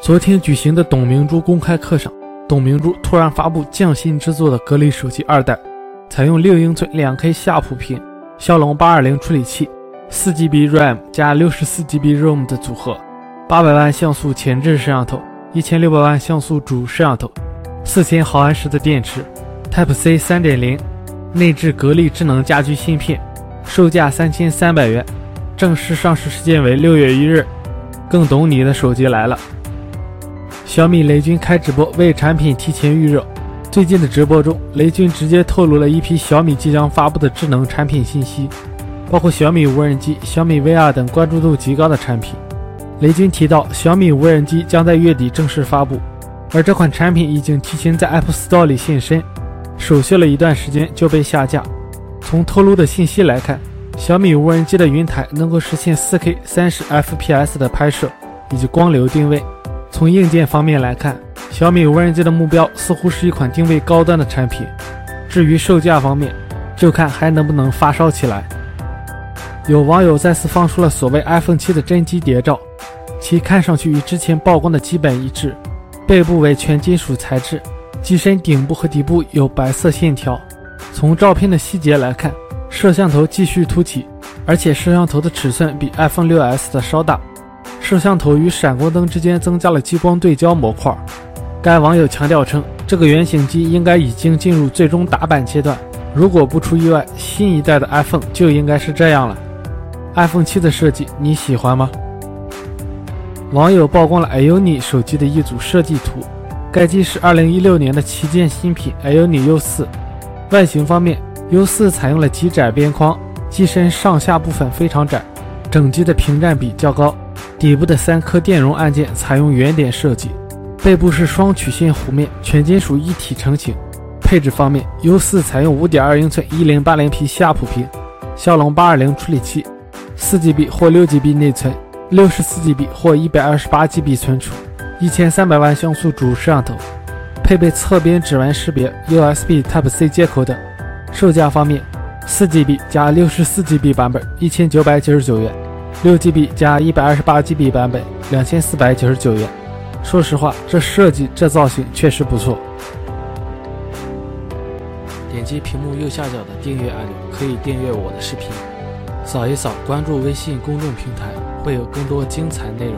昨天举行的董明珠公开课上，董明珠突然发布匠心之作的格力手机二代，采用六英寸两 K 下普屏、骁龙八二零处理器、四 GB RAM 加六十四 GB ROM 的组合，八百万像素前置摄像头，一千六百万像素主摄像头，四千毫安时的电池，Type C 三点零，内置格力智能家居芯片，售价三千三百元，正式上市时间为六月一日。更懂你的手机来了。小米雷军开直播为产品提前预热。最近的直播中，雷军直接透露了一批小米即将发布的智能产品信息，包括小米无人机、小米 VR 等关注度极高的产品。雷军提到，小米无人机将在月底正式发布，而这款产品已经提前在 App Store 里现身，首秀了一段时间就被下架。从透露的信息来看，小米无人机的云台能够实现 4K 30 FPS 的拍摄以及光流定位。从硬件方面来看，小米无人机的目标似乎是一款定位高端的产品。至于售价方面，就看还能不能发烧起来。有网友再次放出了所谓 iPhone 7的真机谍照，其看上去与之前曝光的基本一致。背部为全金属材质，机身顶部和底部有白色线条。从照片的细节来看，摄像头继续凸起，而且摄像头的尺寸比 iPhone 6s 的稍大。摄像头与闪光灯之间增加了激光对焦模块。该网友强调称，这个原型机应该已经进入最终打版阶段。如果不出意外，新一代的 iPhone 就应该是这样了。iPhone 7的设计你喜欢吗？网友曝光了 iONI 手机的一组设计图，该机是2016年的旗舰新品 iONI U4。外形方面，U4 采用了极窄边框，机身上下部分非常窄，整机的屏占比较高。底部的三颗电容按键采用圆点设计，背部是双曲线弧面，全金属一体成型。配置方面，U4 采用5.2英寸 1080P 下普屏，骁龙820处理器，4GB 或 6GB 内存，64GB 或 128GB 存储，1300万像素主摄像头，配备侧边指纹识别、USB Type C 接口等。售价方面，4GB 加 64GB 版本1999元。六 GB 加一百二十八 GB 版本，两千四百九十九元。说实话，这设计这造型确实不错。点击屏幕右下角的订阅按钮，可以订阅我的视频。扫一扫，关注微信公众平台，会有更多精彩内容。